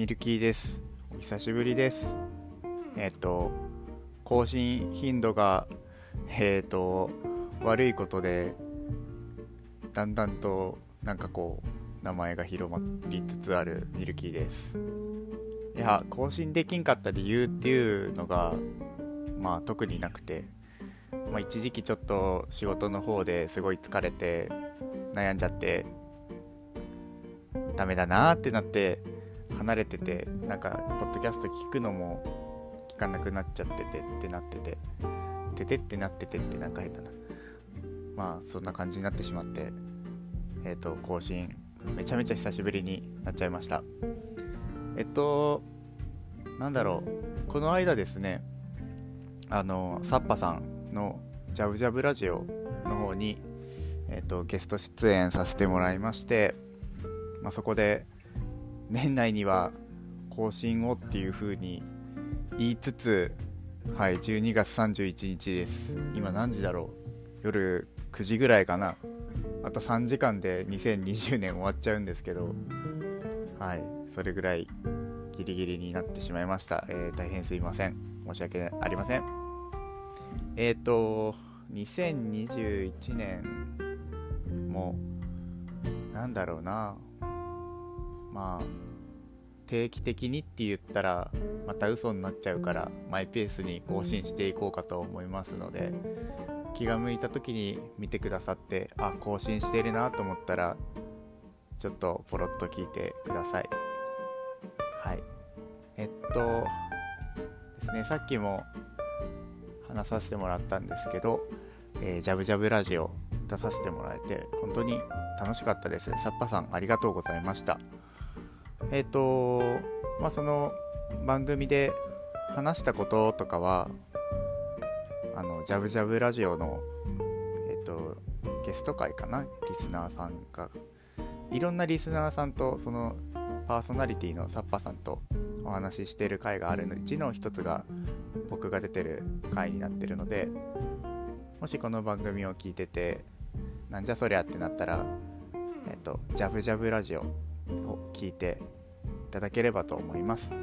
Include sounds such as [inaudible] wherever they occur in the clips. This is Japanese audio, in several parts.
ミルキーです。お久しぶりです。えっ、と、更新頻度が、えっ、と、悪いことで、だんだんと、なんかこう、名前が広まりつつあるミルキーです。いや、更新できんかった理由っていうのが、まあ特になくて、まあ一時期ちょっと仕事の方ですごい疲れて、悩んじゃって、ダメだなーってなって離れててなんかポッドキャスト聞くのも聞かなくなっちゃっててってなっててててってなっててってなんか変だな。まあそんな感じになってしまってえっ、と更新めちゃめちゃ久しぶりになっちゃいました。えっとなんだろう。この間ですねあのサッパさんのジャブジャブラジオの方にえっとゲスト出演させてもらいましてまあ、そこで年内には更新をっていう風に言いつつ、はい、12月31日です。今何時だろう？夜9時ぐらいかな。あと3時間で2020年終わっちゃうんですけど、はい、それぐらいギリギリになってしまいました。えー大変すいません。申し訳ありません。えっ、ー、と、2021年も、なんだろうな。まあ定期的にって言ったらまた嘘になっちゃうからマイペースに更新していこうかと思いますので気が向いた時に見てくださってあ更新してるなと思ったらちょっとポロッと聞いてください。はい。えっとですねさっきも話させてもらったんですけど、えージャブジャブラジオ出させてもらえて本当に楽しかったです。さっぱさんありがとうございました。えっ、とまあその番組で話したこととかはあのジャブジャブラジオのえっ、とゲスト会かな？リスナーさんが。いろんなリスナーさんとそのパーソナリティのサッパさんとお話ししている回があるのうちの一つが僕が出てる回になってるのでもしこの番組を聞いててなんじゃそりゃってなったらえっ、とジャブジャブラジオを聞いてただければと思います。は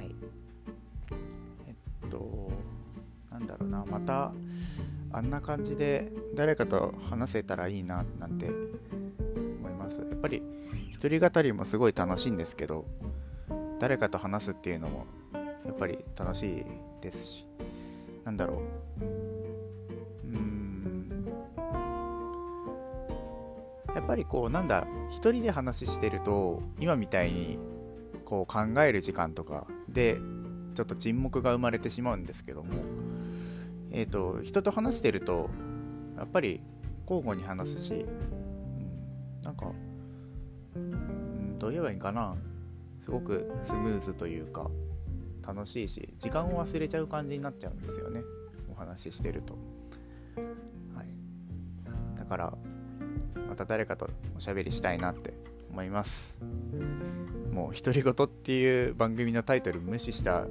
い。えっと、なんだろうな、またあんな感じで誰かと話せたらいいななんて思います。やっぱり一人語りもすごい楽しいんですけど、誰かと話すっていうのもやっぱり楽しいですし、なんだろう。うやっぱりこうなんだ一人で話してると今みたいにこう考える時間とかでちょっと沈黙が生まれてしまうんですけどもえっ、と人と話してるとやっぱり交互に話すし、うん、なんか、うん、どう言えばいいかなすごくスムーズというか楽しいし時間を忘れちゃう感じになっちゃうんですよねお話ししてると。はい。だからまた誰かとおしゃべりしたいなって思います。もう独り言っていう番組のタイトル無視した。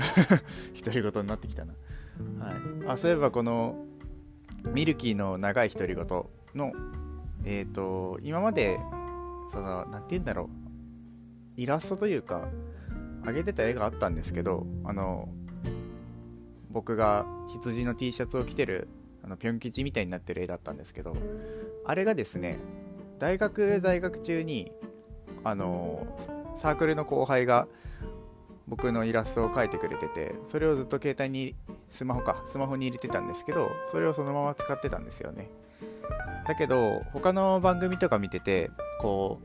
[laughs] 独り言になってきたな、はい、あそういえばこのミルキーの長い独り言のえっ、と今までその何て言うんだろう。イラストというか上げてた絵があったんですけどあの僕が羊の T シャツを着てるあのぴょん吉みたいになってる絵だったんですけどあれがですね大学在学中にあのサークルの後輩が僕のイラストを描いてくれててそれをずっと携帯にスマホかスマホに入れてたんですけどそれをそのまま使ってたんですよね。だけど他の番組とか見ててこ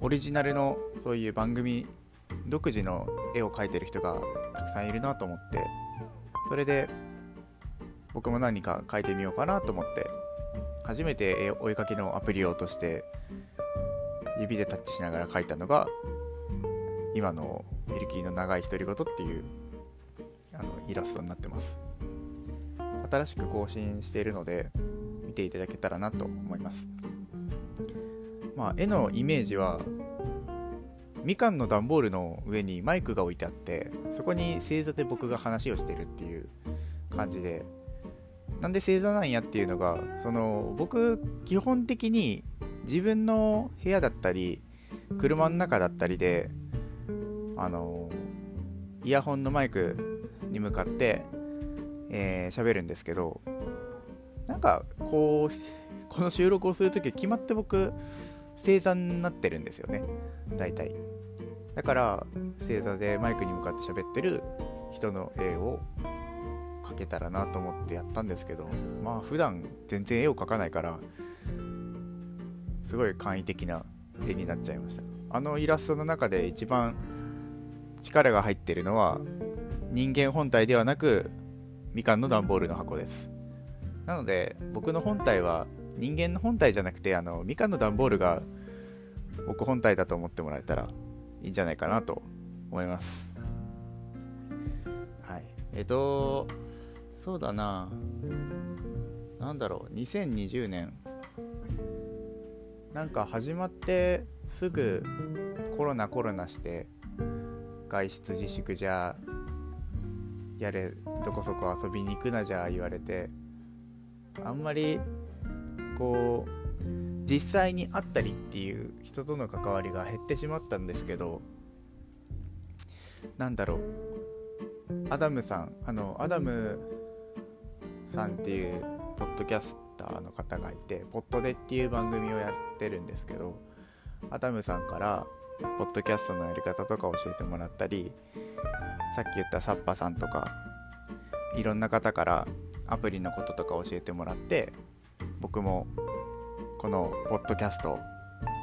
うオリジナルのそういう番組独自の絵を描いてる人がたくさんいるなと思ってそれで僕も何か描いてみようかなと思って初めて絵追いかけのアプリを落として指でタッチしながら描いたのが今のミルキーの長い独り言っていうあのイラストになってます。新しく更新しているので見ていただけたらなと思います。まあ絵のイメージはみかんの段ボールの上にマイクが置いてあってそこに正座で僕が話をしてるっていう感じでなんで正座なんやっていうのがその僕基本的に自分の部屋だったり車の中だったりであのイヤホンのマイクに向かって喋、えー、るんですけどなんかこうこの収録をするとき決まって僕正座になってるんですよね。大体。だから正座でマイクに向かって喋ってる人の絵を描けたらなと思ってやったんですけどまあ普段全然絵を描かないからすごい簡易的な絵になっちゃいました。あのイラストの中で一番力が入ってるのは人間本体ではなくみかんの段ボールの箱です。なので僕の本体は人間の本体じゃなくてあのみかんの段ボールが僕本体だと思ってもらえたらいいんじゃないかなと思います。はい。えっとそうだな。何だろう。2020年。なんか始まってすぐコロナコロナして外出自粛じゃやれどこそこ遊びに行くなじゃ言われてあんまりこう実際に会ったりっていう人との関わりが減ってしまったんですけどなんだろう。アダムさんあのアダムさんっていうポッドキャスターの方がいてポッドでっていう番組をやってるんですけどアダムさんからポッドキャストのやり方とか教えてもらったりさっき言ったサッパさんとかいろんな方からアプリのこととか教えてもらって僕もこのポッドキャスト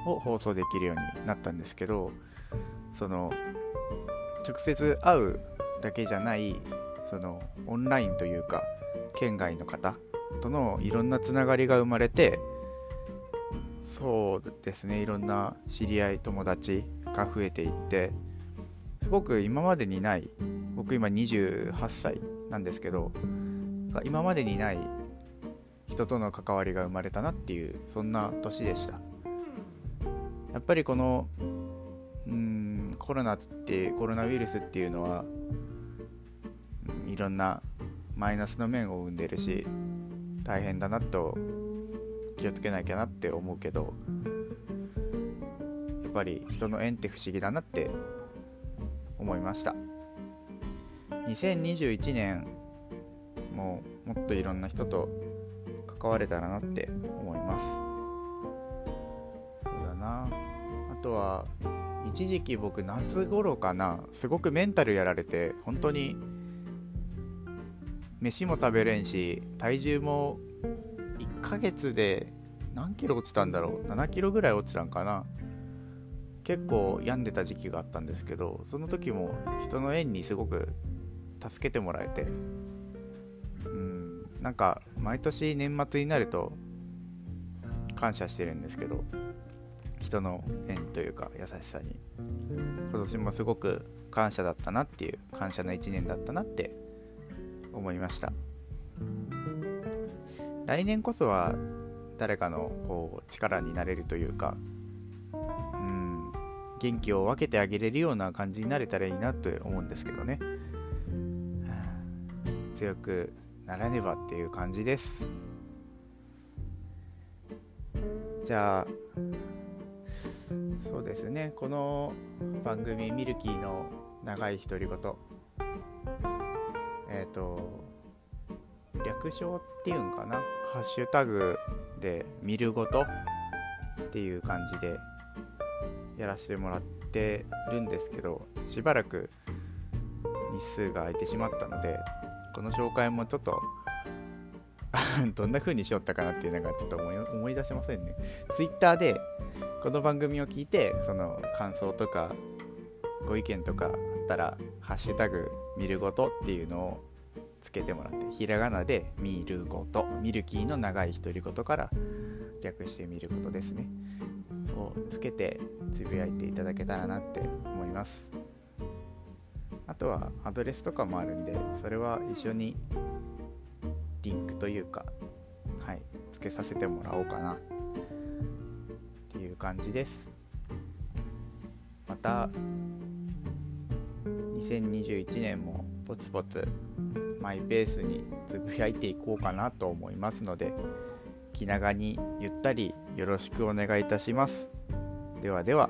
を放送できるようになったんですけどその直接会うだけじゃないそのオンラインというか県外の方とのいろんなつながりが生まれてそうですねいろんな知り合い友達が増えていってすごく今までにない僕今28歳なんですけど今までにない人との関わりが生まれたなっていうそんな年でした。やっぱりこのうんコロナってコロナウイルスっていうのはいろんなマイナスの面を生んでるし大変だなと気をつけなきゃなって思うけどやっぱり人の縁って不思議だなって思いました。2021年ももっといろんな人と関われたらなって思います。そうだな。あとは一時期僕夏頃かなすごくメンタルやられて本当に飯も食べれんし体重も1ヶ月で何キロ落ちたんだろう？7キロぐらい落ちたんかな？結構病んでた時期があったんですけどその時も人の縁にすごく助けてもらえて。うんなんか毎年年末になると感謝してるんですけど人の縁というか優しさに。今年もすごく感謝だったなっていう感謝の1年だったなって思いました。来年こそは誰かのこう力になれるというかうん元気を分けてあげれるような感じになれたらいいなと思うんですけどね。強くならねばっていう感じです。じゃあそうですね。この番組ミルキーの長い独り言えっ、ー、と略称っていうんかな？ハッシュタグで見るごとっていう感じでやらせてもらってるんですけどしばらく日数が空いてしまったのでこの紹介もちょっと [laughs] どんな風にしよったかなっていうのがちょっと思い出せませんね。Twitter でこの番組を聞いてその感想とかご意見とかあったら「ハッシュタグ見るごと」っていうのをつけてもらってひらがなで「見るごと」ミルキーの長い独り言から略してみることですね。をつけてつぶやいていただけたらなって思います。あとはアドレスとかもあるんでそれは一緒にリンクというかはいつけさせてもらおうかなっていう感じです。また2021年もポツポツマイペースにつぶやいていこうかなと思いますので気長にゆったりよろしくお願いいたします。ではでは。